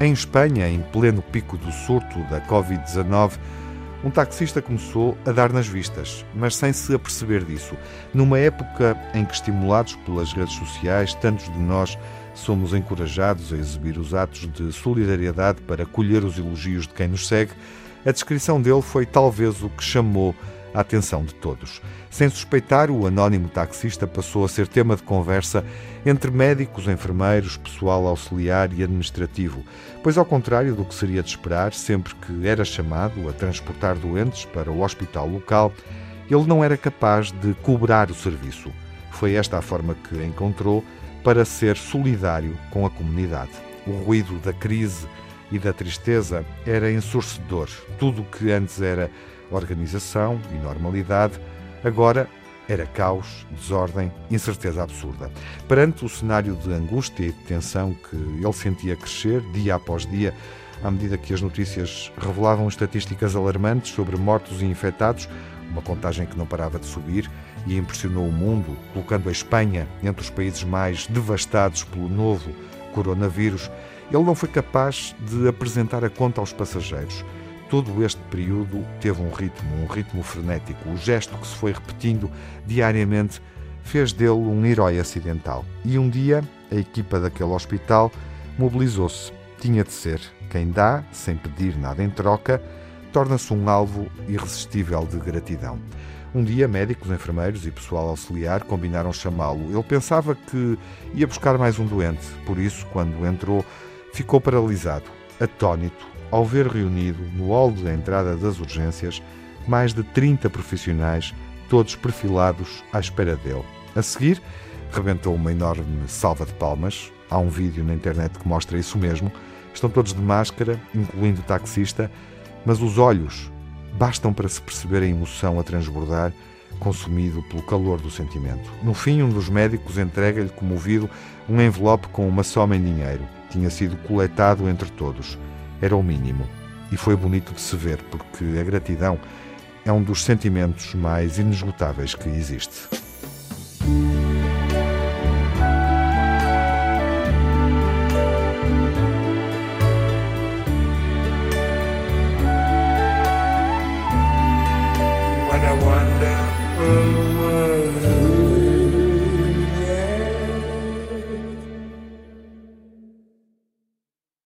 Em Espanha, em pleno pico do surto da Covid-19, um taxista começou a dar nas vistas, mas sem se aperceber disso. Numa época em que, estimulados pelas redes sociais, tantos de nós somos encorajados a exibir os atos de solidariedade para colher os elogios de quem nos segue, a descrição dele foi talvez o que chamou a atenção de todos. Sem suspeitar, o anónimo taxista passou a ser tema de conversa entre médicos, enfermeiros, pessoal auxiliar e administrativo, pois, ao contrário do que seria de esperar, sempre que era chamado a transportar doentes para o hospital local, ele não era capaz de cobrar o serviço. Foi esta a forma que encontrou para ser solidário com a comunidade. O ruído da crise e da tristeza era ensurdecedor. Tudo o que antes era organização e normalidade, agora era caos, desordem, incerteza absurda. Perante o cenário de angústia e de tensão que ele sentia crescer dia após dia, à medida que as notícias revelavam estatísticas alarmantes sobre mortos e infectados, uma contagem que não parava de subir e impressionou o mundo, colocando a Espanha entre os países mais devastados pelo novo coronavírus, ele não foi capaz de apresentar a conta aos passageiros. Todo este período teve um ritmo, um ritmo frenético. O gesto que se foi repetindo diariamente fez dele um herói acidental. E um dia, a equipa daquele hospital mobilizou-se. Tinha de ser. Quem dá, sem pedir nada em troca, torna-se um alvo irresistível de gratidão. Um dia, médicos, enfermeiros e pessoal auxiliar combinaram chamá-lo. Ele pensava que ia buscar mais um doente, por isso, quando entrou, ficou paralisado, atónito, ao ver reunido no hall da entrada das urgências mais de 30 profissionais, todos perfilados à espera dele. A seguir, rebentou uma enorme salva de palmas. Há um vídeo na internet que mostra isso mesmo. Estão todos de máscara, incluindo o taxista, mas os olhos bastam para se perceber a emoção a transbordar, consumido pelo calor do sentimento. No fim, um dos médicos entrega-lhe, comovido, um envelope com uma soma em dinheiro tinha sido coletado entre todos. Era o mínimo. E foi bonito de se ver, porque a gratidão é um dos sentimentos mais inesgotáveis que existe. What a wonderful world. Oh, oh.